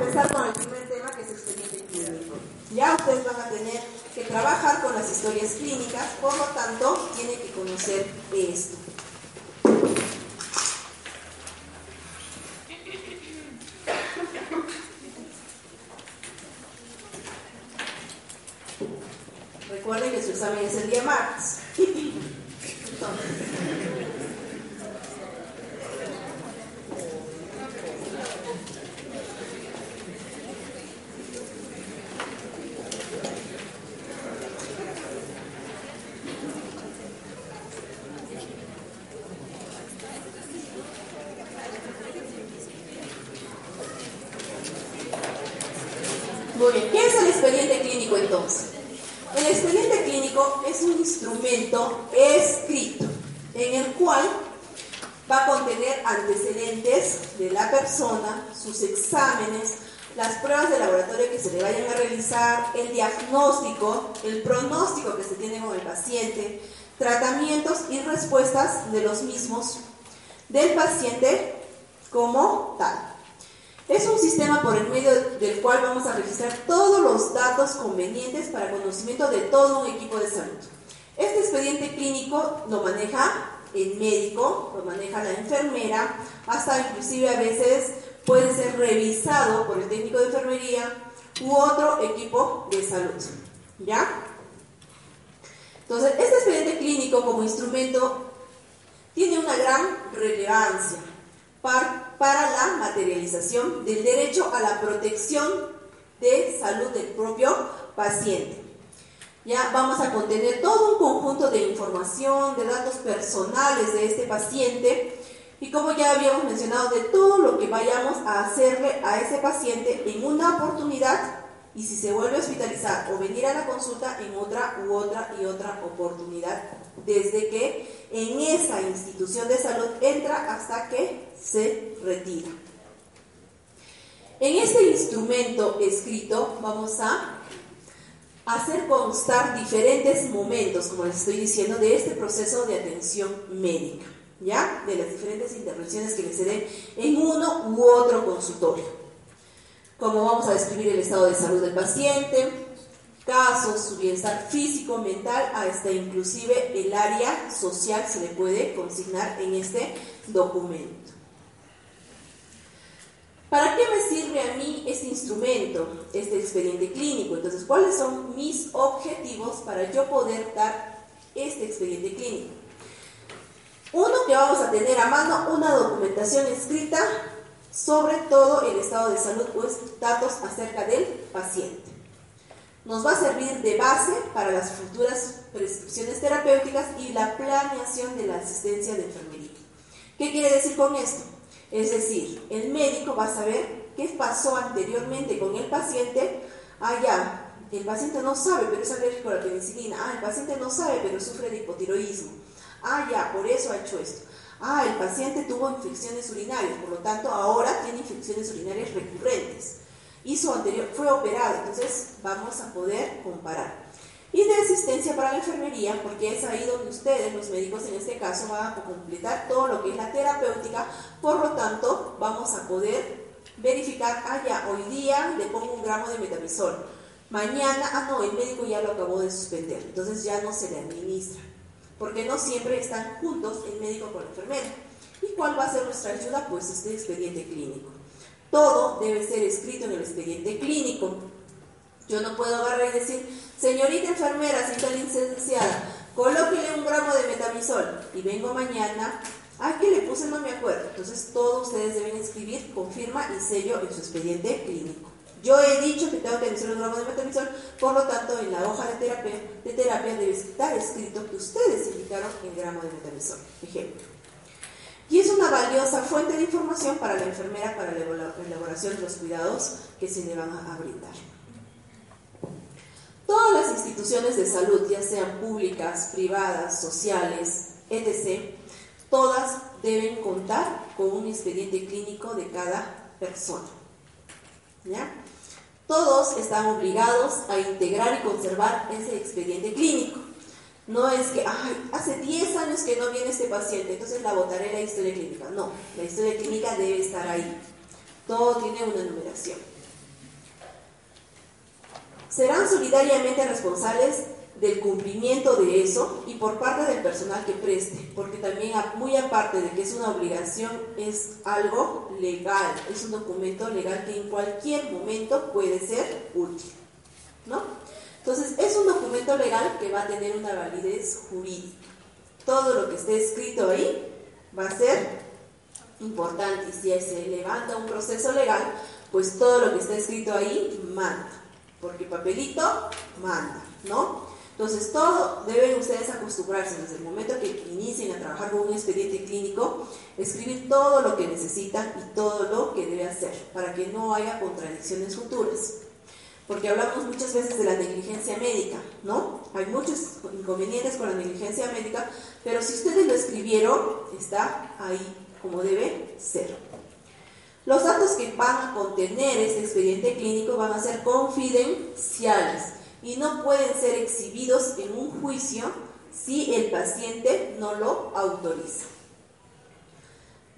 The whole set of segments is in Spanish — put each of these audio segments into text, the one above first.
empezar con el primer tema que es expediente clínico. Ya ustedes van a tener que trabajar con las historias clínicas, por lo tanto, tienen que conocer esto. Recuerden que su examen es el día martes. Muy bien, ¿qué es el expediente clínico entonces? El expediente clínico es un instrumento escrito en el cual va a contener antecedentes de la persona, sus exámenes, las pruebas de laboratorio que se le vayan a realizar, el diagnóstico, el pronóstico que se tiene con el paciente, tratamientos y respuestas de los mismos del paciente como tal. Es un sistema por el medio del cual vamos a registrar todos los datos convenientes para conocimiento de todo un equipo de salud. Este expediente clínico lo maneja el médico, lo maneja la enfermera, hasta inclusive a veces puede ser revisado por el técnico de enfermería u otro equipo de salud. ¿Ya? Entonces, este expediente clínico como instrumento tiene una gran relevancia para la materialización del derecho a la protección de salud del propio paciente. Ya vamos a contener todo un conjunto de información, de datos personales de este paciente y como ya habíamos mencionado, de todo lo que vayamos a hacerle a ese paciente en una oportunidad y si se vuelve a hospitalizar o venir a la consulta en otra u otra y otra oportunidad, desde que en esa institución de salud entra hasta que se retira. En este instrumento escrito vamos a hacer constar diferentes momentos, como les estoy diciendo, de este proceso de atención médica, ¿ya? De las diferentes intervenciones que se den en uno u otro consultorio. Como vamos a describir el estado de salud del paciente, casos, su bienestar físico, mental, hasta inclusive el área social se le puede consignar en este documento. ¿Para qué me sirve a mí este instrumento, este expediente clínico? Entonces, ¿cuáles son mis objetivos para yo poder dar este expediente clínico? Uno, que vamos a tener a mano una documentación escrita sobre todo el estado de salud, pues datos acerca del paciente. Nos va a servir de base para las futuras prescripciones terapéuticas y la planeación de la asistencia de enfermería. ¿Qué quiere decir con esto? Es decir, el médico va a saber qué pasó anteriormente con el paciente. Ah, ya, el paciente no sabe, pero es alérgico a la penicilina. Ah, el paciente no sabe, pero sufre de hipotiroidismo. Ah, ya, por eso ha hecho esto. Ah, el paciente tuvo infecciones urinarias, por lo tanto ahora tiene infecciones urinarias recurrentes. Hizo anterior, fue operado, entonces vamos a poder comparar. Y de asistencia para la enfermería, porque es ahí donde ustedes, los médicos en este caso, van a completar todo lo que es la terapéutica, por lo tanto vamos a poder verificar, ah ya, hoy día le pongo un gramo de metamisol, mañana, ah no, el médico ya lo acabó de suspender, entonces ya no se le administra, porque no siempre están juntos el médico con la enfermera. ¿Y cuál va a ser nuestra ayuda? Pues este expediente clínico. Todo debe ser escrito en el expediente clínico. Yo no puedo agarrar y decir, señorita enfermera, señorita licenciada, colóquele un gramo de metamisol y vengo mañana. Ah, ¿qué le puse? No me acuerdo. Entonces, todos ustedes deben escribir con firma y sello en su expediente clínico. Yo he dicho que tengo que administrar un gramo de metamisol, por lo tanto, en la hoja de terapia, de terapia debe estar escrito que ustedes indicaron el gramo de metamisol. Ejemplo. Y es una valiosa fuente de información para la enfermera para la elaboración de los cuidados que se le van a brindar. Todas las instituciones de salud, ya sean públicas, privadas, sociales, etc., todas deben contar con un expediente clínico de cada persona. ¿Ya? Todos están obligados a integrar y conservar ese expediente clínico. No es que, ay, hace 10 años que no viene este paciente, entonces la botaré la historia clínica. No, la historia clínica debe estar ahí. Todo tiene una numeración. serán solidariamente responsables del cumplimiento de eso y por parte del personal que preste, porque también muy aparte de que es una obligación, es algo legal, es un documento legal que en cualquier momento puede ser útil, ¿no? Entonces, es un documento legal que va a tener una validez jurídica. Todo lo que esté escrito ahí va a ser importante y si se levanta un proceso legal, pues todo lo que está escrito ahí manda, porque papelito manda, ¿no? Entonces, todo deben ustedes acostumbrarse desde el momento que inicien a trabajar con un expediente clínico, escribir todo lo que necesitan y todo lo que debe hacer para que no haya contradicciones futuras. Porque hablamos muchas veces de la negligencia médica, ¿no? Hay muchos inconvenientes con la negligencia médica, pero si ustedes lo escribieron, está ahí como debe ser. Los datos que van a contener este expediente clínico van a ser confidenciales y no pueden ser exhibidos en un juicio si el paciente no lo autoriza.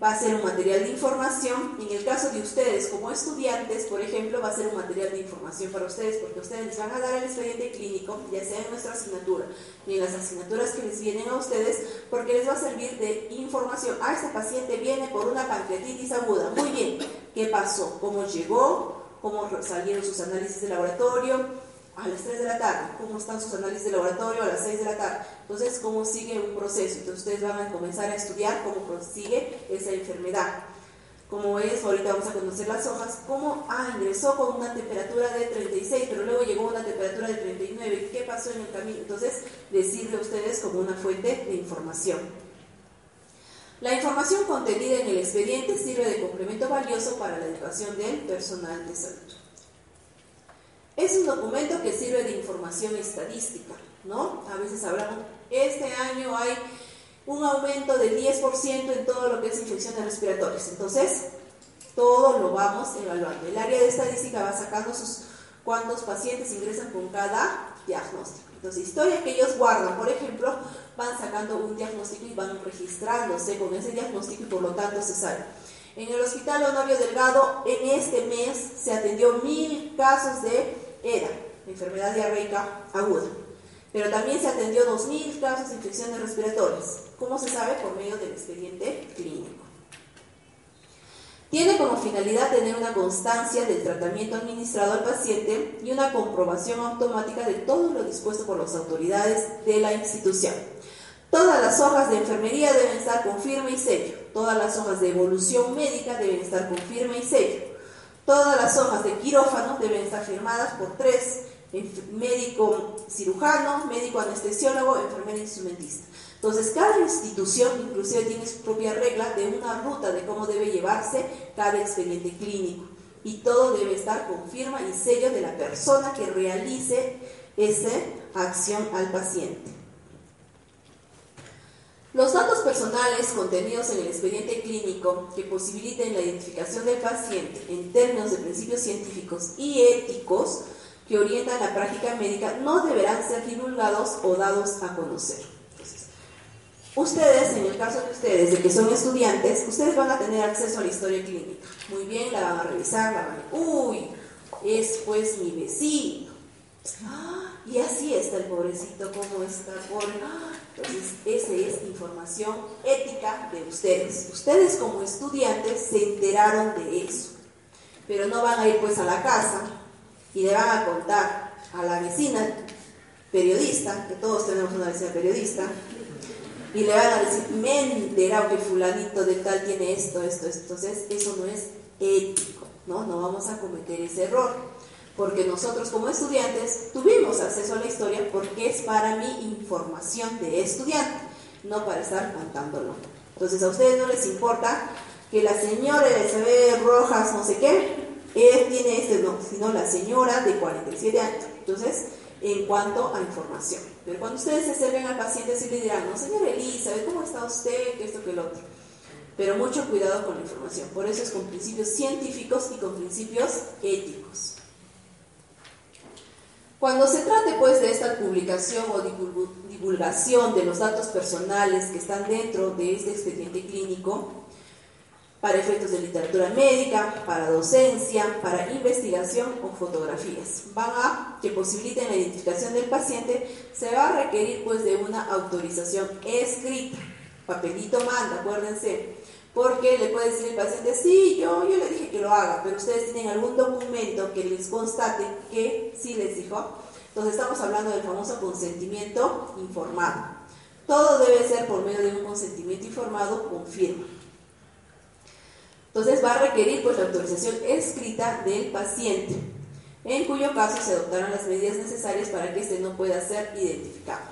Va a ser un material de información. En el caso de ustedes como estudiantes, por ejemplo, va a ser un material de información para ustedes porque ustedes les van a dar el expediente clínico, ya sea en nuestra asignatura y en las asignaturas que les vienen a ustedes, porque les va a servir de información. Ah, este paciente viene por una pancreatitis aguda. Muy bien, ¿qué pasó? ¿Cómo llegó? ¿Cómo salieron sus análisis de laboratorio? A las 3 de la tarde, cómo están sus análisis de laboratorio a las 6 de la tarde. Entonces, cómo sigue un proceso. Entonces, ustedes van a comenzar a estudiar cómo prosigue esa enfermedad. Como es, ahorita vamos a conocer las hojas, cómo, ah, ingresó con una temperatura de 36, pero luego llegó a una temperatura de 39. ¿Qué pasó en el camino? Entonces, les sirve a ustedes como una fuente de información. La información contenida en el expediente sirve de complemento valioso para la educación del personal de salud. Es un documento que sirve de información estadística, ¿no? A veces hablamos, este año hay un aumento del 10% en todo lo que es infecciones respiratorias. Entonces, todo lo vamos evaluando. El área de estadística va sacando sus cuántos pacientes ingresan con cada diagnóstico. Entonces, historia que ellos guardan, por ejemplo, van sacando un diagnóstico y van registrándose con ese diagnóstico y por lo tanto se sabe. En el Hospital Honorio Delgado, en este mes se atendió mil casos de era enfermedad diarreica aguda. Pero también se atendió 2.000 casos de infecciones respiratorias. ¿Cómo se sabe? Por medio del expediente clínico. Tiene como finalidad tener una constancia del tratamiento administrado al paciente y una comprobación automática de todo lo dispuesto por las autoridades de la institución. Todas las hojas de enfermería deben estar con firma y sello. Todas las hojas de evolución médica deben estar con firma y sello. Todas las hojas de quirófano deben estar firmadas por tres, médico cirujano, médico anestesiólogo, enfermera instrumentista. Entonces, cada institución inclusive tiene su propia regla de una ruta de cómo debe llevarse cada expediente clínico. Y todo debe estar con firma y sello de la persona que realice esa acción al paciente. Los datos personales contenidos en el expediente clínico que posibiliten la identificación del paciente en términos de principios científicos y éticos que orientan la práctica médica no deberán ser divulgados o dados a conocer. ustedes, en el caso de ustedes, de que son estudiantes, ustedes van a tener acceso a la historia clínica. Muy bien, la van a revisar, la van a... Uy, es pues mi vecino. Y así está el pobrecito, ¿cómo está? Por... Entonces, esa es información ética de ustedes. Ustedes como estudiantes se enteraron de eso, pero no van a ir pues a la casa y le van a contar a la vecina periodista, que todos tenemos una vecina periodista, y le van a decir, me he enterado que fulanito de tal tiene esto, esto, esto. Entonces, eso no es ético, ¿no? No vamos a cometer ese error porque nosotros como estudiantes tuvimos acceso a la historia porque es para mi información de estudiante, no para estar contándolo. Entonces a ustedes no les importa que la señora Elizabeth Rojas no sé qué, él tiene este, no, sino la señora de 47 años. Entonces, en cuanto a información. Pero cuando ustedes se acerquen al paciente, sí le dirán, no, señora Elizabeth, ¿cómo está usted? Que esto, que el otro. Pero mucho cuidado con la información. Por eso es con principios científicos y con principios éticos. Cuando se trate pues de esta publicación o divulgación de los datos personales que están dentro de este expediente clínico, para efectos de literatura médica, para docencia, para investigación o fotografías. Van a que posibiliten la identificación del paciente, se va a requerir pues de una autorización escrita. Papelito manda, acuérdense. Porque le puede decir el paciente, sí, yo, yo le dije que lo haga, pero ustedes tienen algún documento que les constate que sí les dijo. Entonces estamos hablando del famoso consentimiento informado. Todo debe ser por medio de un consentimiento informado con firma. Entonces va a requerir pues la autorización escrita del paciente, en cuyo caso se adoptarán las medidas necesarias para que éste no pueda ser identificado.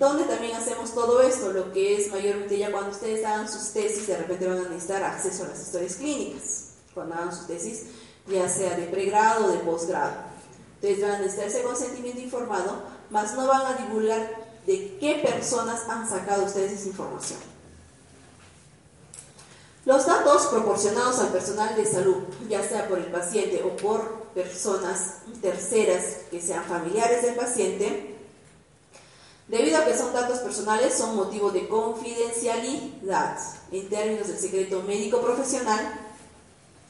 ¿Dónde también hacemos todo esto? Lo que es mayormente ya cuando ustedes hagan sus tesis, de repente van a necesitar acceso a las historias clínicas. Cuando hagan su tesis, ya sea de pregrado o de posgrado. Entonces van a necesitar ese consentimiento informado, más no van a divulgar de qué personas han sacado ustedes esa información. Los datos proporcionados al personal de salud, ya sea por el paciente o por personas terceras que sean familiares del paciente, Debido a que son datos personales, son motivo de confidencialidad en términos del secreto médico profesional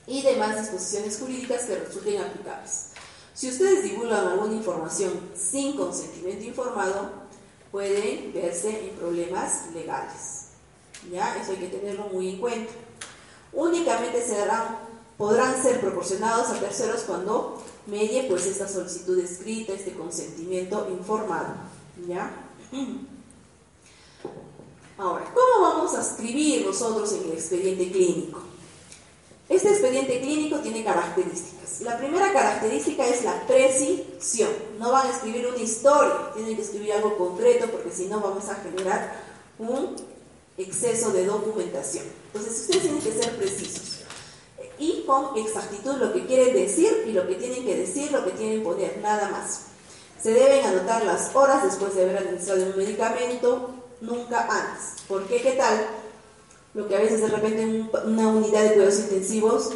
y demás disposiciones jurídicas que resulten aplicables. Si ustedes divulgan alguna información sin consentimiento informado, pueden verse en problemas legales. ¿Ya? Eso hay que tenerlo muy en cuenta. Únicamente se podrán ser proporcionados a terceros cuando medie pues esta solicitud escrita, este consentimiento informado. ¿Ya? Ahora, ¿cómo vamos a escribir nosotros en el expediente clínico? Este expediente clínico tiene características. La primera característica es la precisión. No van a escribir una historia, tienen que escribir algo concreto porque si no vamos a generar un exceso de documentación. Entonces ustedes tienen que ser precisos y con exactitud lo que quieren decir y lo que tienen que decir, lo que tienen que poner, nada más. Se deben anotar las horas después de haber administrado un medicamento, nunca antes. ¿Por qué? ¿Qué tal? Lo que a veces de repente en una unidad de cuidados intensivos,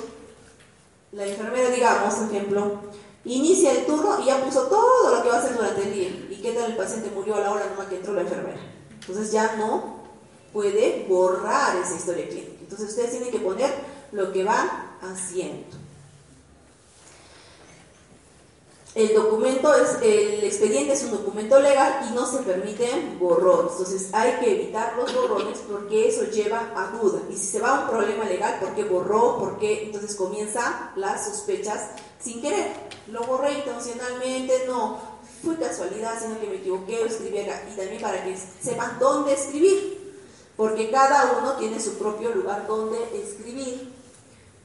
la enfermera, digamos, por ejemplo, inicia el turno y ya puso todo lo que va a hacer durante el día. ¿Y qué tal el paciente murió a la hora nomás que entró la enfermera? Entonces ya no puede borrar esa historia clínica. Entonces ustedes tienen que poner lo que van haciendo. El documento es, el expediente es un documento legal y no se permiten borrones. Entonces hay que evitar los borrones porque eso lleva a duda. Y si se va a un problema legal, ¿por qué borró? ¿Por qué? Entonces comienzan las sospechas sin querer. Lo borré intencionalmente, no. Fue casualidad, sino que me equivoqué o escribí acá. Y también para que sepan dónde escribir. Porque cada uno tiene su propio lugar donde escribir.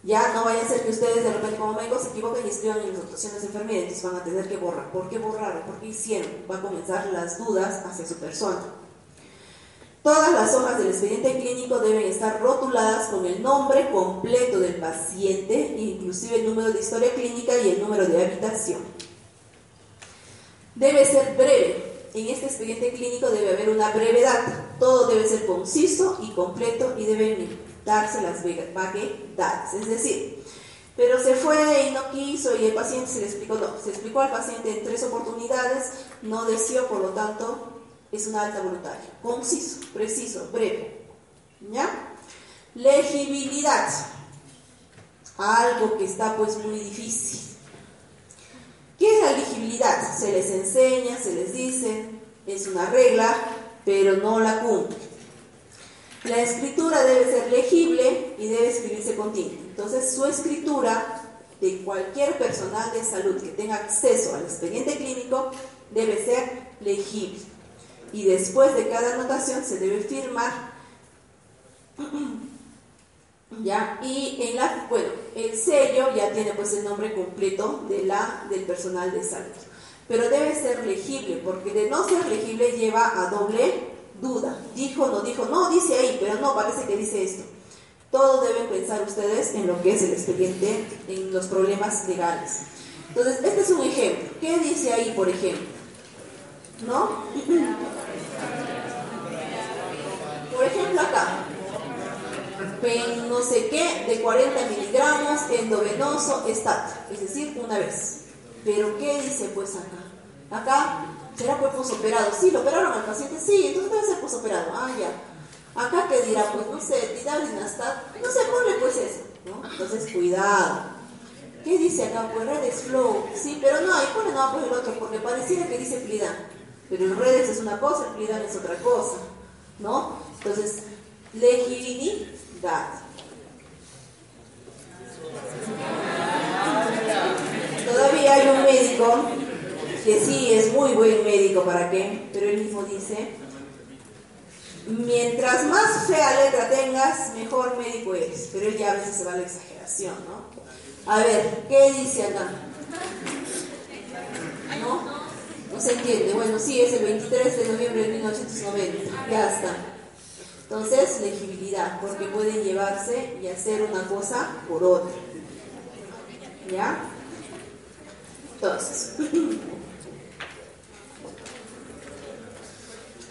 Ya no vaya a ser que ustedes de repente como médicos se equivoquen y escriban en las anotaciones de enfermedad, entonces van a tener que borrar. ¿Por qué borraron? ¿Por qué hicieron? Va a comenzar las dudas hacia su persona. Todas las hojas del expediente clínico deben estar rotuladas con el nombre completo del paciente, inclusive el número de historia clínica y el número de habitación. Debe ser breve. En este expediente clínico debe haber una brevedad. Todo debe ser conciso y completo y debe darse las vaguedades. Es decir, pero se fue y no quiso y el paciente se le explicó, no, se explicó al paciente en tres oportunidades, no deseó, por lo tanto, es una alta voluntaria. Conciso, preciso, breve. ¿Ya? Legibilidad. Algo que está pues muy difícil. ¿Qué es la legibilidad? Se les enseña, se les dice, es una regla, pero no la cumple. La escritura debe ser legible y debe escribirse con tinta. Entonces, su escritura de cualquier personal de salud que tenga acceso al expediente clínico debe ser legible. Y después de cada anotación se debe firmar. ¿Ya? Y en la, bueno, el sello ya tiene pues el nombre completo de la, del personal de salud. Pero debe ser legible, porque de no ser legible lleva a doble duda. Dijo, no dijo, no, dice ahí, pero no, parece que dice esto. Todo deben pensar ustedes en lo que es el expediente, en los problemas legales. Entonces, este es un ejemplo. ¿Qué dice ahí, por ejemplo? ¿No? Por ejemplo, acá. no sé qué, de 40 miligramos, endovenoso, estat. Es decir, una vez. Pero ¿qué dice pues acá? Acá ¿Será pues posoperado? Sí, lo operaron al paciente, sí, entonces debe ser posoperado. Ah, ya. Acá que dirá, pues no sé, dinastat, no sé, ponle pues eso, ¿no? Entonces, cuidado. ¿Qué dice acá? Pues redes flow, sí, pero no, ahí pone no, pues el otro, porque pareciera que dice plidan. Pero el redes es una cosa, el plidan es otra cosa, ¿no? Entonces, legibilidad. Todavía hay un médico que sí es muy buen médico, ¿para qué? Pero él mismo dice, mientras más fea letra tengas, mejor médico eres. Pero él ya a veces se va a la exageración, ¿no? A ver, ¿qué dice acá? ¿No? No se entiende. Bueno, sí, es el 23 de noviembre de 1990. Ya está. Entonces, legibilidad, porque pueden llevarse y hacer una cosa por otra. ¿Ya? Entonces,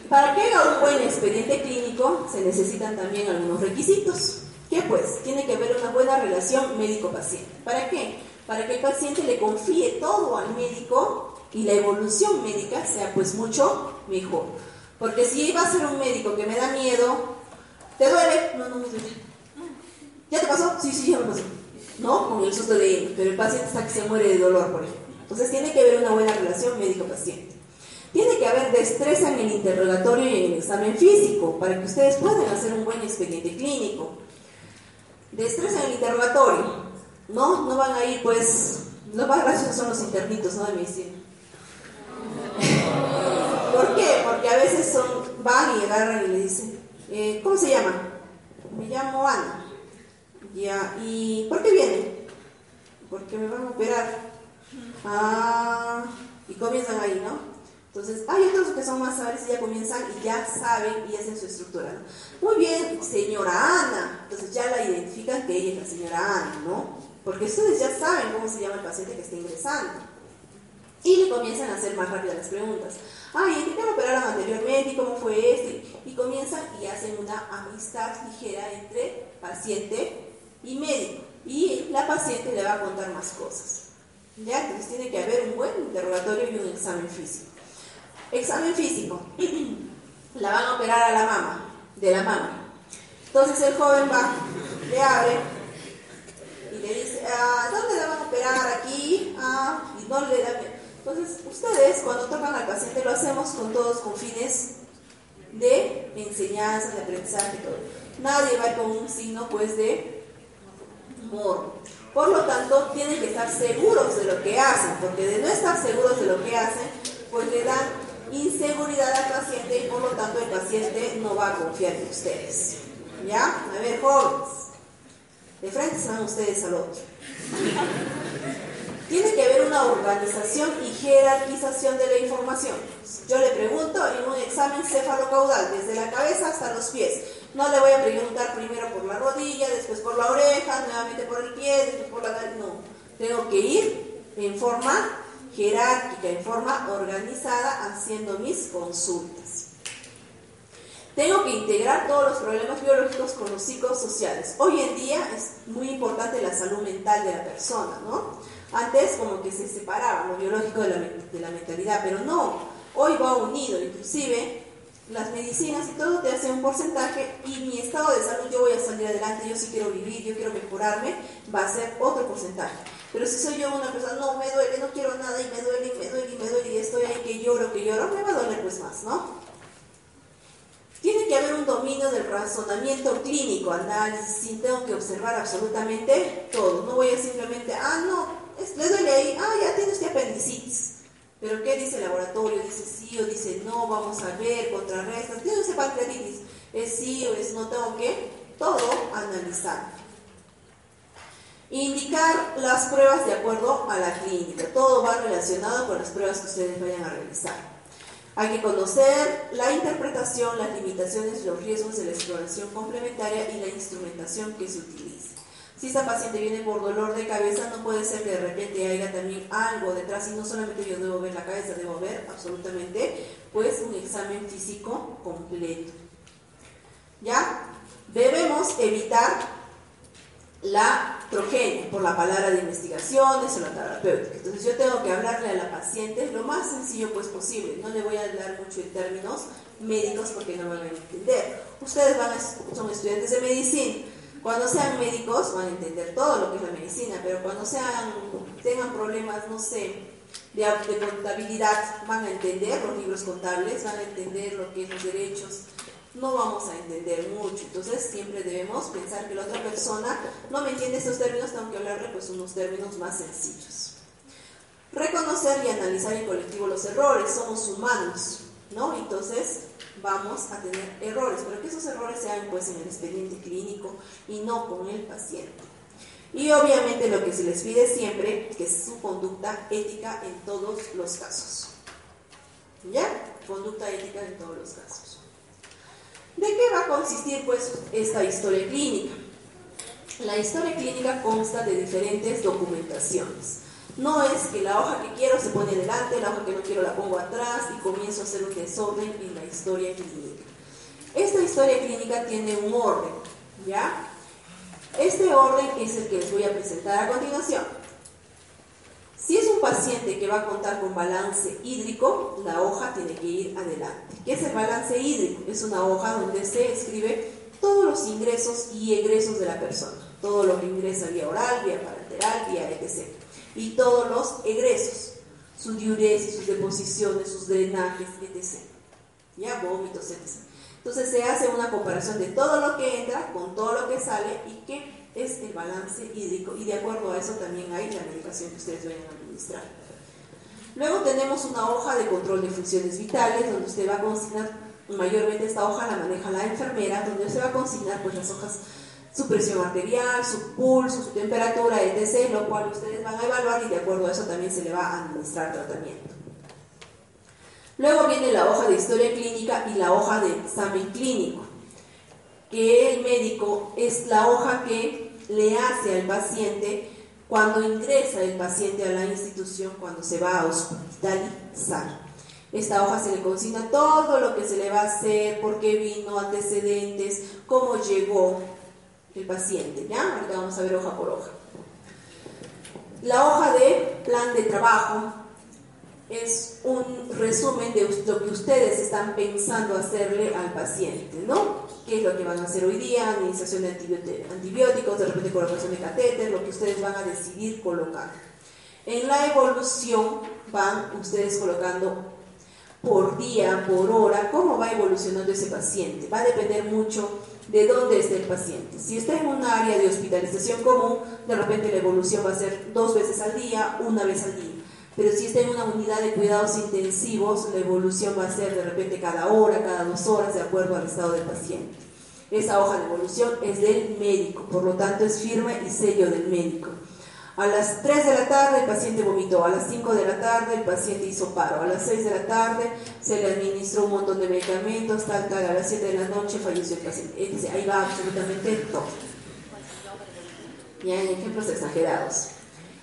para que haga un buen expediente clínico se necesitan también algunos requisitos. ¿Qué pues? Tiene que haber una buena relación médico-paciente. ¿Para qué? Para que el paciente le confíe todo al médico y la evolución médica sea pues mucho mejor. Porque si va a ser un médico que me da miedo, ¿te duele? No, no me duele. ¿Ya te pasó? Sí, sí, ya me pasó. ¿No? Con el susto de. Pero el paciente está que se muere de dolor, por ejemplo. Entonces tiene que haber una buena relación médico-paciente. Tiene que haber destreza en el interrogatorio y en el examen físico para que ustedes puedan hacer un buen expediente clínico. Destreza en el interrogatorio. No, no van a ir pues, los más graciosos son los internitos, ¿no? De medicina. ¿Por qué? Porque a veces son, van y agarran y le dicen, eh, ¿cómo se llama? Me llamo Ana. Ya, ¿y por qué viene? Porque me van a operar. Ah, y comienzan ahí, ¿no? Entonces, hay otros que son más sabios y ya comienzan y ya saben y hacen su estructura. Muy bien, señora Ana. Entonces ya la identifican que ella es la señora Ana, ¿no? Porque ustedes ya saben cómo se llama el paciente que está ingresando. Y le comienzan a hacer más rápidas las preguntas. Ay, ¿en qué me operaron anteriormente? ¿Y cómo fue este? Y comienzan y hacen una amistad ligera entre paciente y médico. Y la paciente le va a contar más cosas. ¿Ya? Entonces tiene que haber un buen interrogatorio y un examen físico. Examen físico. La van a operar a la mama, de la mama. Entonces el joven va, le abre y le dice, ah, ¿dónde la van a operar? Aquí. Ah, y no le da. Entonces, ustedes cuando tocan al paciente lo hacemos con todos con fines de enseñanza, de aprendizaje, todo. Nadie va con un signo pues de morro. Por lo tanto, tienen que estar seguros de lo que hacen, porque de no estar seguros de lo que hacen, pues le dan inseguridad al paciente y por lo tanto el paciente no va a confiar en ustedes. ¿Ya? A ver, jóvenes, de frente se van ustedes al otro. Tiene que haber una organización y jerarquización de la información. Yo le pregunto en un examen cefalocaudal, desde la cabeza hasta los pies. No le voy a preguntar primero por la rodilla, después por la oreja, nuevamente por el pie, después por la. No, tengo que ir en forma jerárquica, en forma organizada, haciendo mis consultas. Tengo que integrar todos los problemas biológicos con los psicosociales. Hoy en día es muy importante la salud mental de la persona, ¿no? Antes como que se separaba lo biológico de la, de la mentalidad, pero no, hoy va unido, inclusive las medicinas y todo te hacen un porcentaje y mi estado de salud, yo voy a salir adelante, yo sí quiero vivir, yo quiero mejorarme, va a ser otro porcentaje. Pero si soy yo una persona, no, me duele, no quiero nada y me duele, y me duele, y me duele, y estoy ahí que lloro, que lloro, me va a doler pues más, ¿no? Tiene que haber un dominio del razonamiento clínico, análisis, tengo que observar absolutamente todo. No voy a simplemente, ah, no, le duele ahí, ah, ya tienes que apendicitis. Pero ¿qué dice el laboratorio? Dice sí o dice no, vamos a ver, contrarrestas. Tiene pancreatitis, es sí o es no, tengo que todo analizar. Indicar las pruebas de acuerdo a la clínica. Todo va relacionado con las pruebas que ustedes vayan a realizar. Hay que conocer la interpretación, las limitaciones, los riesgos de la exploración complementaria y la instrumentación que se utiliza. Si esa paciente viene por dolor de cabeza, no puede ser que de repente haya también algo detrás y no solamente yo debo ver la cabeza, debo ver absolutamente pues un examen físico completo. ¿Ya? Debemos evitar la progenie, por la palabra de investigaciones o la terapéutica. Entonces yo tengo que hablarle a la paciente lo más sencillo pues posible. No le voy a hablar mucho en términos médicos porque no van a entender. Ustedes van son estudiantes de medicina. Cuando sean médicos van a entender todo lo que es la medicina, pero cuando sean, tengan problemas, no sé, de, de contabilidad, van a entender los libros contables, van a entender lo que es los derechos, no vamos a entender mucho. Entonces siempre debemos pensar que la otra persona no me entiende estos términos, tengo que hablarle pues unos términos más sencillos. Reconocer y analizar en colectivo los errores, somos humanos, ¿no? Entonces vamos a tener errores, pero que esos errores sean pues en el expediente clínico y no con el paciente. Y obviamente lo que se les pide siempre, que es su conducta ética en todos los casos. ¿Ya? Conducta ética en todos los casos. ¿De qué va a consistir pues esta historia clínica? La historia clínica consta de diferentes documentaciones. No es que la hoja que quiero se pone delante, la hoja que no quiero la pongo atrás y comienzo a hacer un desorden en la historia clínica. Esta historia clínica tiene un orden, ¿ya? Este orden es el que les voy a presentar a continuación. Si es un paciente que va a contar con balance hídrico, la hoja tiene que ir adelante. ¿Qué es el balance hídrico? Es una hoja donde se escribe todos los ingresos y egresos de la persona. Todo lo que ingresa vía oral, vía parenteral, vía etc. Y todos los egresos, su diuresis, sus deposiciones, sus drenajes, etc. Ya, vómitos, etc. Entonces se hace una comparación de todo lo que entra con todo lo que sale y que es el balance hídrico y de acuerdo a eso también hay la medicación que ustedes vayan a administrar. Luego tenemos una hoja de control de funciones vitales donde usted va a consignar, mayormente esta hoja la maneja la enfermera, donde usted va a consignar pues las hojas, su presión arterial, su pulso, su temperatura, etc., lo cual ustedes van a evaluar y de acuerdo a eso también se le va a administrar tratamiento. Luego viene la hoja de historia clínica y la hoja de examen clínico, que el médico es la hoja que le hace al paciente cuando ingresa el paciente a la institución, cuando se va a hospitalizar. Esta hoja se le consigna todo lo que se le va a hacer, por qué vino, antecedentes, cómo llegó el paciente. ¿ya? Ahorita vamos a ver hoja por hoja. La hoja de plan de trabajo es un resumen de lo que ustedes están pensando hacerle al paciente, ¿no? ¿Qué es lo que van a hacer hoy día? Administración de antibióticos, de repente colocación de catéter, lo que ustedes van a decidir colocar. En la evolución van ustedes colocando por día, por hora, cómo va evolucionando ese paciente. Va a depender mucho de dónde esté el paciente. Si está en un área de hospitalización común, de repente la evolución va a ser dos veces al día, una vez al día pero si está en una unidad de cuidados intensivos, la evolución va a ser de repente cada hora, cada dos horas, de acuerdo al estado del paciente. Esa hoja de evolución es del médico, por lo tanto es firma y sello del médico. A las 3 de la tarde el paciente vomitó, a las 5 de la tarde el paciente hizo paro, a las 6 de la tarde se le administró un montón de medicamentos, tal, tal, a las 7 de la noche falleció el paciente. ahí va absolutamente todo. Ya en ejemplos exagerados.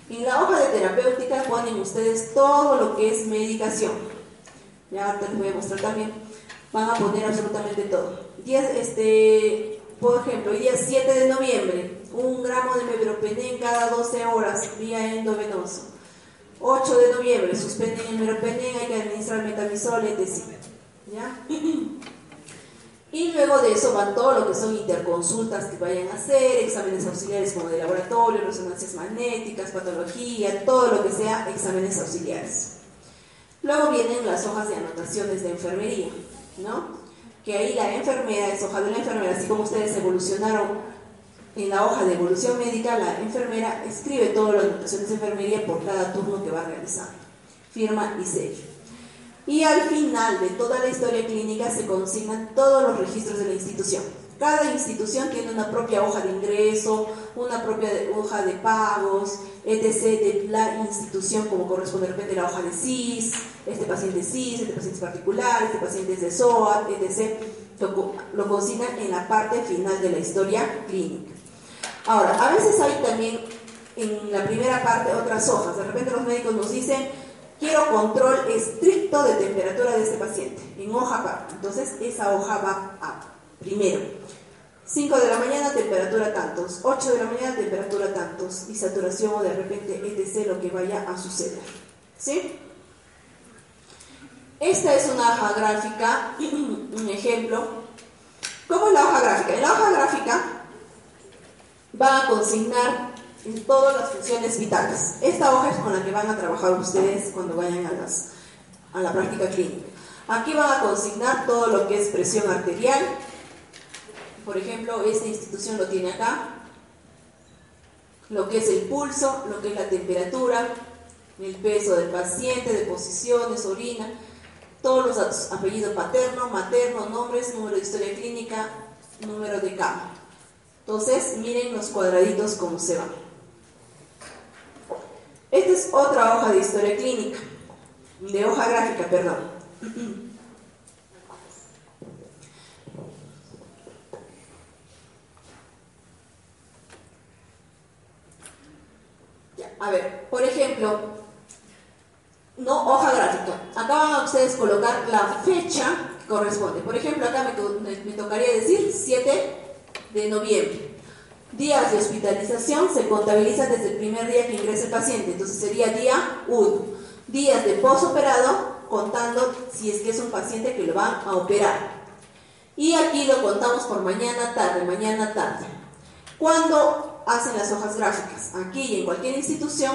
En la hoja de terapéutica ponen ustedes todo lo que es medicación. Ya les voy a mostrar también. Van a poner absolutamente todo. este, por ejemplo, el día 7 de noviembre, un gramo de meropenem cada 12 horas vía endovenoso. 8 de noviembre, suspenden el meropenem, hay que administrar metamizol, etc. ¿Ya? Y luego de eso van todo lo que son interconsultas que vayan a hacer, exámenes auxiliares como de laboratorio, resonancias magnéticas, patología, todo lo que sea exámenes auxiliares. Luego vienen las hojas de anotaciones de enfermería, ¿no? Que ahí la enfermera es hoja de la enfermera, así como ustedes evolucionaron en la hoja de evolución médica, la enfermera escribe todas las anotaciones de enfermería por cada turno que va realizando. Firma y sello. Y al final de toda la historia clínica se consignan todos los registros de la institución. Cada institución tiene una propia hoja de ingreso, una propia hoja de pagos, etc. de la institución, como corresponde de repente la hoja de CIS, este paciente es CIS, este paciente es particular, este paciente es de SOA, etc. Lo, lo consignan en la parte final de la historia clínica. Ahora, a veces hay también en la primera parte otras hojas. De repente los médicos nos dicen, quiero control estricto de temperatura de este paciente, en hoja aparte. Entonces, esa hoja va a primero. 5 de la mañana, temperatura tantos. 8 de la mañana, temperatura tantos. Y saturación o de repente, etc. lo que vaya a suceder. ¿Sí? Esta es una hoja gráfica, un ejemplo. ¿Cómo es la hoja gráfica? En la hoja gráfica va a consignar en todas las funciones vitales. Esta hoja es con la que van a trabajar ustedes cuando vayan a, las, a la práctica clínica. Aquí van a consignar todo lo que es presión arterial. Por ejemplo, esta institución lo tiene acá. Lo que es el pulso, lo que es la temperatura, el peso del paciente, de posiciones, orina, todos los datos, apellido paterno, materno, nombres, número de historia clínica, número de cama. Entonces, miren los cuadraditos cómo se van. Esta es otra hoja de historia clínica, de hoja gráfica, perdón. a ver, por ejemplo, no hoja gráfica. Acá van a ustedes colocar la fecha que corresponde. Por ejemplo, acá me, me tocaría decir 7 de noviembre. Días de hospitalización se contabilizan desde el primer día que ingresa el paciente, entonces sería día 1. Días de posoperado, contando si es que es un paciente que lo van a operar. Y aquí lo contamos por mañana, tarde, mañana, tarde. Cuando hacen las hojas gráficas? Aquí y en cualquier institución,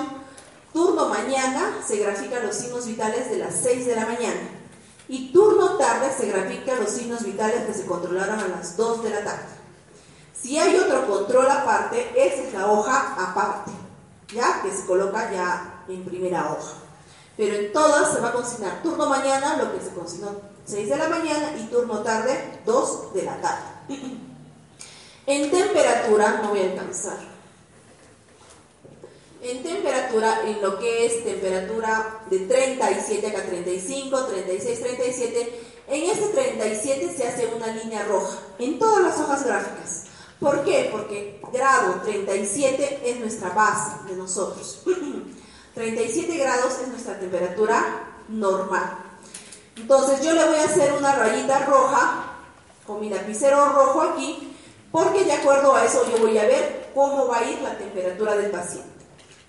turno mañana se grafican los signos vitales de las 6 de la mañana. Y turno tarde se grafican los signos vitales que se controlaron a las 2 de la tarde. Si hay otro control aparte, esa es la hoja aparte, ¿ya? Que se coloca ya en primera hoja. Pero en todas se va a consignar turno mañana, lo que se consignó 6 de la mañana, y turno tarde, 2 de la tarde. En temperatura, no voy a alcanzar. En temperatura, en lo que es temperatura de 37 acá 35, 36, 37, en este 37 se hace una línea roja en todas las hojas gráficas. ¿Por qué? Porque grado 37 es nuestra base de nosotros. 37 grados es nuestra temperatura normal. Entonces yo le voy a hacer una rayita roja con mi lapicero rojo aquí, porque de acuerdo a eso yo voy a ver cómo va a ir la temperatura del paciente.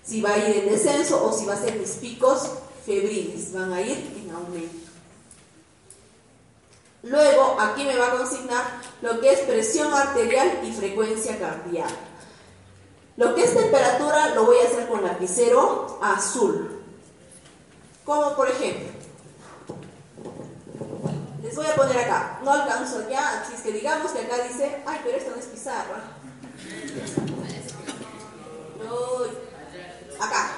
Si va a ir en descenso o si va a ser mis picos febriles, van a ir en aumento. Luego, aquí me va a consignar lo que es presión arterial y frecuencia cardíaca. Lo que es temperatura lo voy a hacer con lapicero azul. Como por ejemplo, les voy a poner acá, no alcanzo allá, así es que digamos que acá dice, ay, pero esto no es pizarra. acá.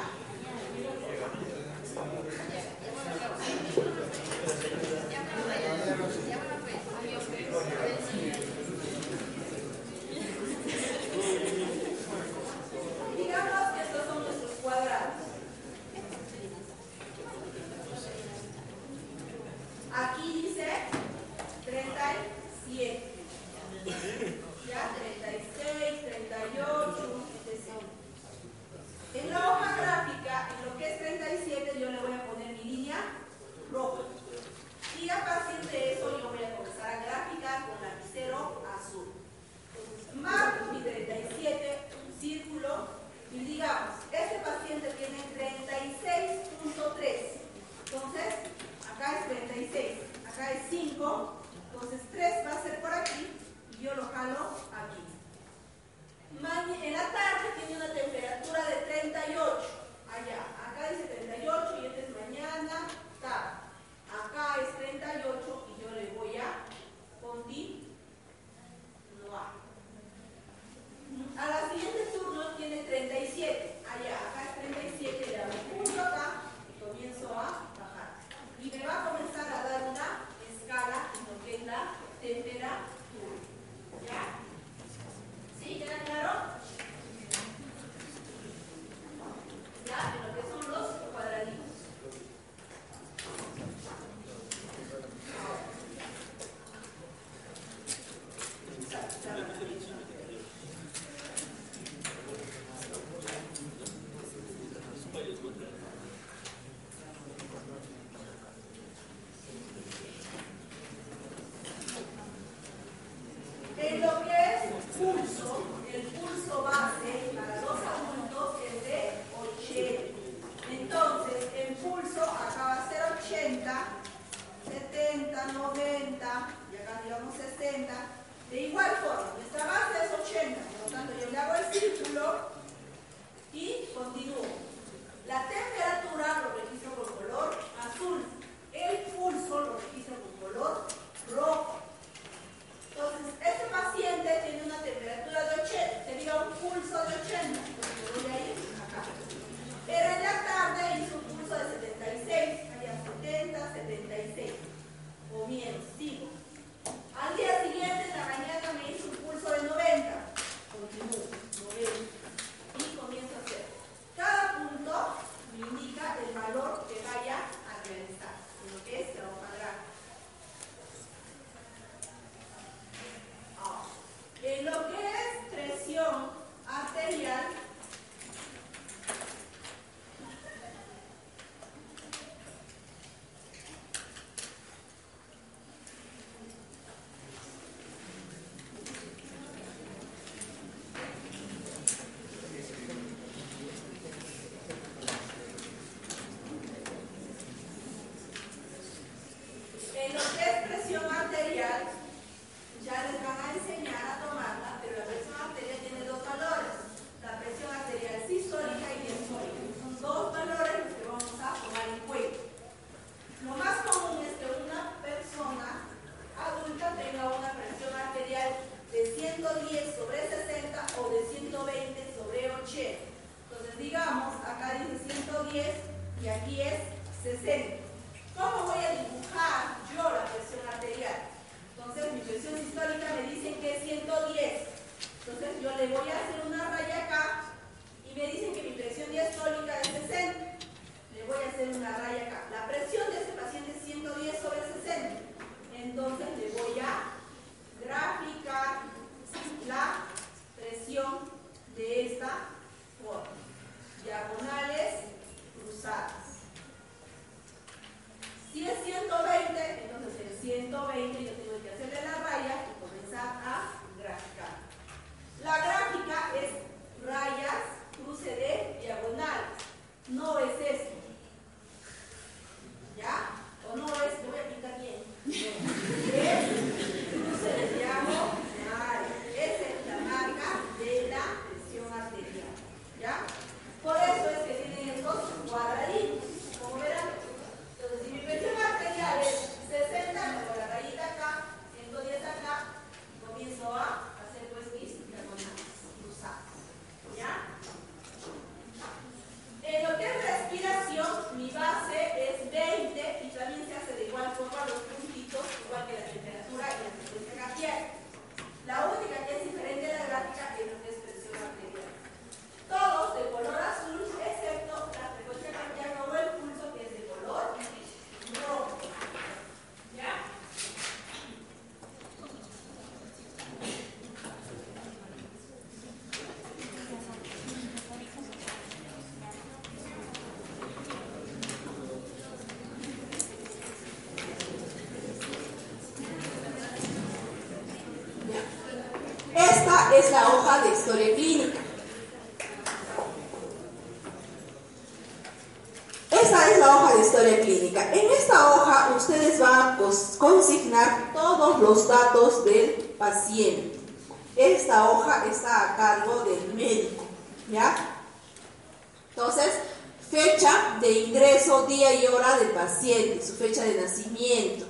fecha de nacimiento,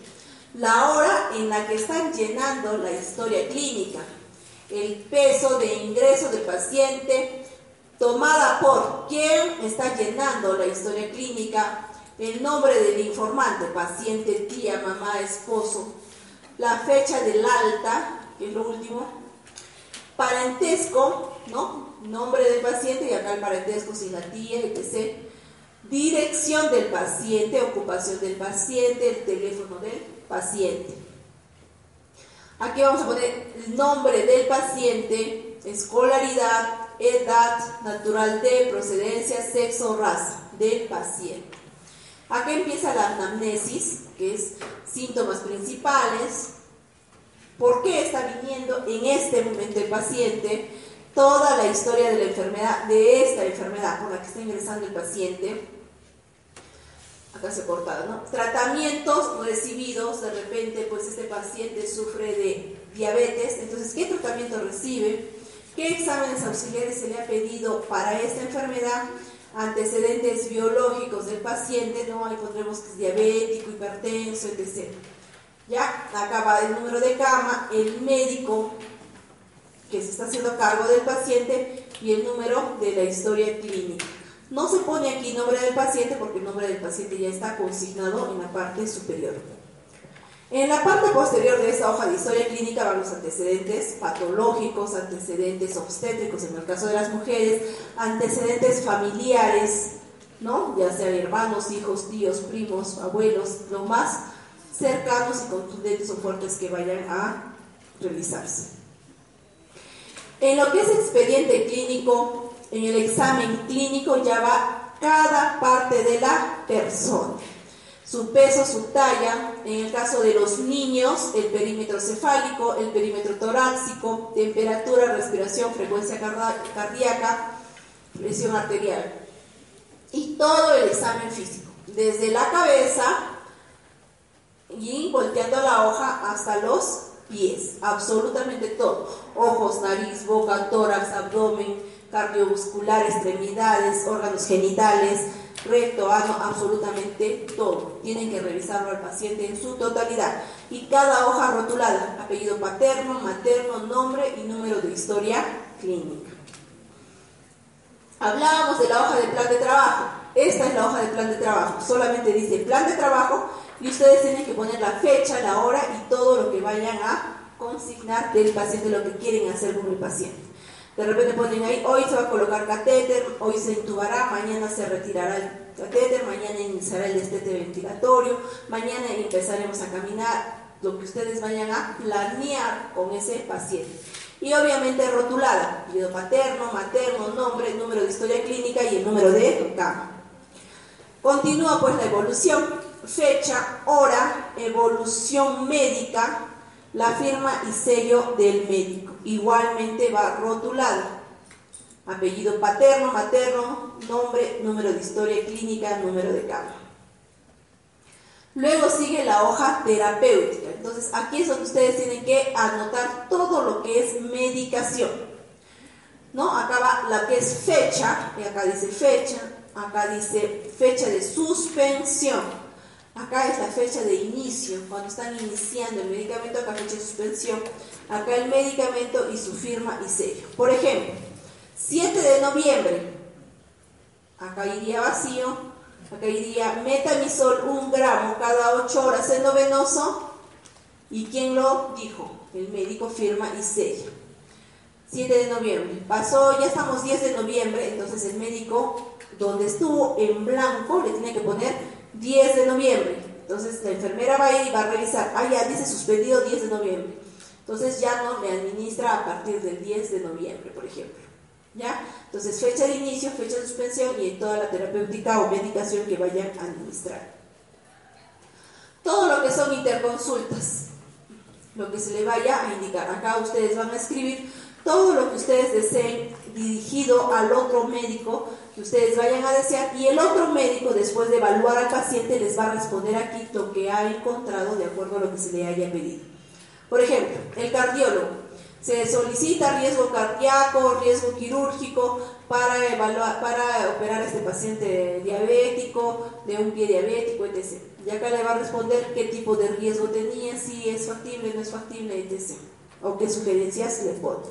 la hora en la que están llenando la historia clínica, el peso de ingreso del paciente, tomada por quién está llenando la historia clínica, el nombre del informante, paciente, tía, mamá, esposo, la fecha del alta, que es lo último, parentesco, ¿no? Nombre del paciente y acá el parentesco sin la tía, etc dirección del paciente, ocupación del paciente, el teléfono del paciente. Aquí vamos a poner el nombre del paciente, escolaridad, edad natural de procedencia, sexo, raza del paciente. Aquí empieza la anamnesis, que es síntomas principales, por qué está viniendo en este momento el paciente, toda la historia de la enfermedad, de esta enfermedad por la que está ingresando el paciente, acá se cortada, ¿no? Tratamientos recibidos, de repente, pues este paciente sufre de diabetes, entonces, ¿qué tratamiento recibe? ¿Qué exámenes auxiliares se le ha pedido para esta enfermedad? Antecedentes biológicos del paciente, ¿no? Ahí pondremos que es diabético, hipertenso, etc. Ya, acá va el número de cama, el médico que se está haciendo cargo del paciente y el número de la historia clínica. No se pone aquí nombre del paciente porque el nombre del paciente ya está consignado en la parte superior. En la parte posterior de esta hoja de historia clínica van los antecedentes patológicos, antecedentes obstétricos en el caso de las mujeres, antecedentes familiares, ¿no? ya sean hermanos, hijos, tíos, primos, abuelos, lo más cercanos y contundentes o fuertes que vayan a realizarse. En lo que es expediente clínico, en el examen clínico ya va cada parte de la persona. Su peso, su talla, en el caso de los niños, el perímetro cefálico, el perímetro torácico, temperatura, respiración, frecuencia cardíaca, presión arterial. Y todo el examen físico, desde la cabeza y volteando la hoja hasta los pies, absolutamente todo. Ojos, nariz, boca, tórax, abdomen, cardiovascular, extremidades, órganos genitales, recto, ano, absolutamente todo. Tienen que revisarlo al paciente en su totalidad. Y cada hoja rotulada, apellido paterno, materno, nombre y número de historia clínica. Hablábamos de la hoja de plan de trabajo. Esta es la hoja de plan de trabajo. Solamente dice plan de trabajo y ustedes tienen que poner la fecha, la hora y todo lo que vayan a consignar del paciente, lo que quieren hacer con el paciente. De repente ponen ahí, hoy se va a colocar catéter, hoy se intubará, mañana se retirará el catéter, mañana iniciará el destete ventilatorio, mañana empezaremos a caminar, lo que ustedes vayan a planear con ese paciente. Y obviamente rotulada, apellido paterno, materno, nombre, número de historia clínica y el número de cama. Continúa pues la evolución, fecha, hora, evolución médica, la firma y sello del médico. Igualmente va rotulado. Apellido paterno, materno, nombre, número de historia clínica, número de cama. Luego sigue la hoja terapéutica. Entonces aquí es donde ustedes tienen que anotar todo lo que es medicación. ¿No? Acá va la que es fecha, y acá dice fecha, acá dice fecha de suspensión Acá es la fecha de inicio, cuando están iniciando el medicamento, acá fecha de suspensión, acá el medicamento y su firma y sello. Por ejemplo, 7 de noviembre, acá iría vacío, acá iría metamisol un gramo cada 8 horas endovenoso, ¿y quién lo dijo? El médico firma y sello. 7 de noviembre, pasó, ya estamos 10 de noviembre, entonces el médico, donde estuvo en blanco, le tiene que poner 10 de noviembre. Entonces la enfermera va a ir y va a revisar. Ah, ya dice suspendido 10 de noviembre. Entonces ya no me administra a partir del 10 de noviembre, por ejemplo. ¿Ya? Entonces fecha de inicio, fecha de suspensión y en toda la terapéutica o medicación que vayan a administrar. Todo lo que son interconsultas, lo que se le vaya a indicar. Acá ustedes van a escribir todo lo que ustedes deseen dirigido al otro médico que ustedes vayan a desear y el otro médico después de evaluar al paciente les va a responder aquí lo que ha encontrado de acuerdo a lo que se le haya pedido. Por ejemplo, el cardiólogo. Se solicita riesgo cardíaco, riesgo quirúrgico para, evaluar, para operar a este paciente diabético, de un pie diabético, etc. Y acá le va a responder qué tipo de riesgo tenía, si es factible, no es factible, etc. O qué sugerencias le pone.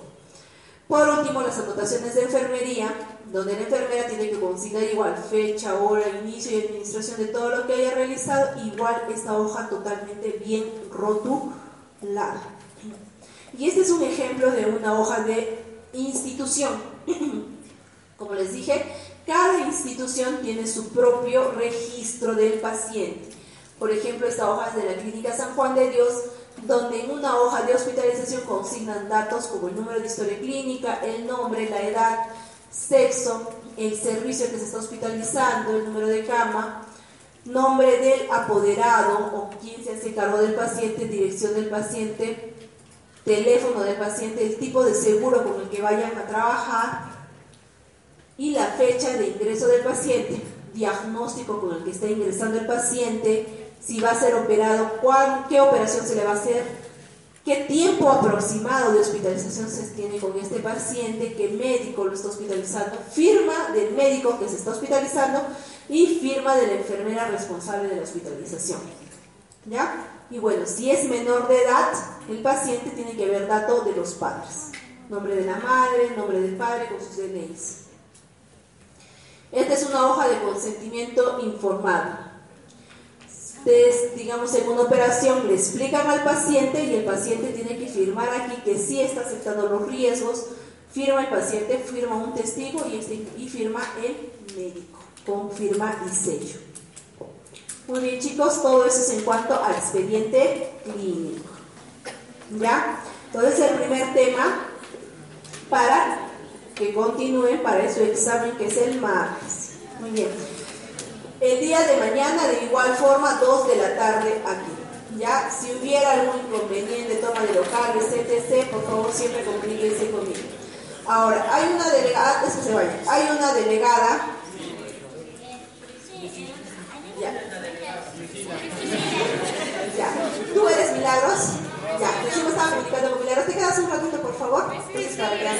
Por último, las anotaciones de enfermería, donde la enfermera tiene que consignar igual fecha, hora, inicio y administración de todo lo que haya realizado, igual esta hoja totalmente bien Y este es un ejemplo de una hoja de institución. Como les dije, cada institución tiene su propio registro del paciente. Por ejemplo, esta hoja es de la Clínica San Juan de Dios, donde en una hoja de hospitalización consignan datos como el número de historia clínica, el nombre, la edad, sexo, el servicio que se está hospitalizando, el número de cama, nombre del apoderado o quien se hace cargo del paciente, dirección del paciente, teléfono del paciente, el tipo de seguro con el que vayan a trabajar y la fecha de ingreso del paciente, diagnóstico con el que está ingresando el paciente, si va a ser operado, cuál, qué operación se le va a hacer, qué tiempo aproximado de hospitalización se tiene con este paciente, qué médico lo está hospitalizando, firma del médico que se está hospitalizando y firma de la enfermera responsable de la hospitalización. ¿Ya? Y bueno, si es menor de edad, el paciente tiene que ver datos de los padres. Nombre de la madre, nombre del padre con sus DNIs. Esta es una hoja de consentimiento informado. Ustedes, digamos, en una operación le explican al paciente y el paciente tiene que firmar aquí que sí está aceptando los riesgos. Firma el paciente, firma un testigo y, este, y firma el médico, con firma y sello. Muy bien, chicos, todo eso es en cuanto al expediente clínico. ¿Ya? Entonces, el primer tema para que continúen para su examen que es el martes. Muy bien. El día de mañana, de igual forma, 2 de la tarde aquí. Ya, si hubiera algún inconveniente, toma de locales, etc., por favor siempre comuníquense conmigo. Ahora, hay una delegada, que se vaya, hay una delegada. Ya. Ya. ¿Tú eres Milagros? Ya, recién me estaba comunicando con Milagros. ¿Te quedas un ratito, por favor? Entonces, para que.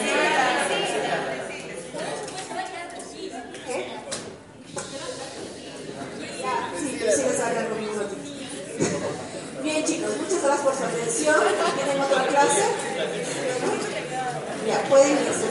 Bien, chicos, muchas gracias por su atención. ¿Tienen otra clase? Ya, pueden irse.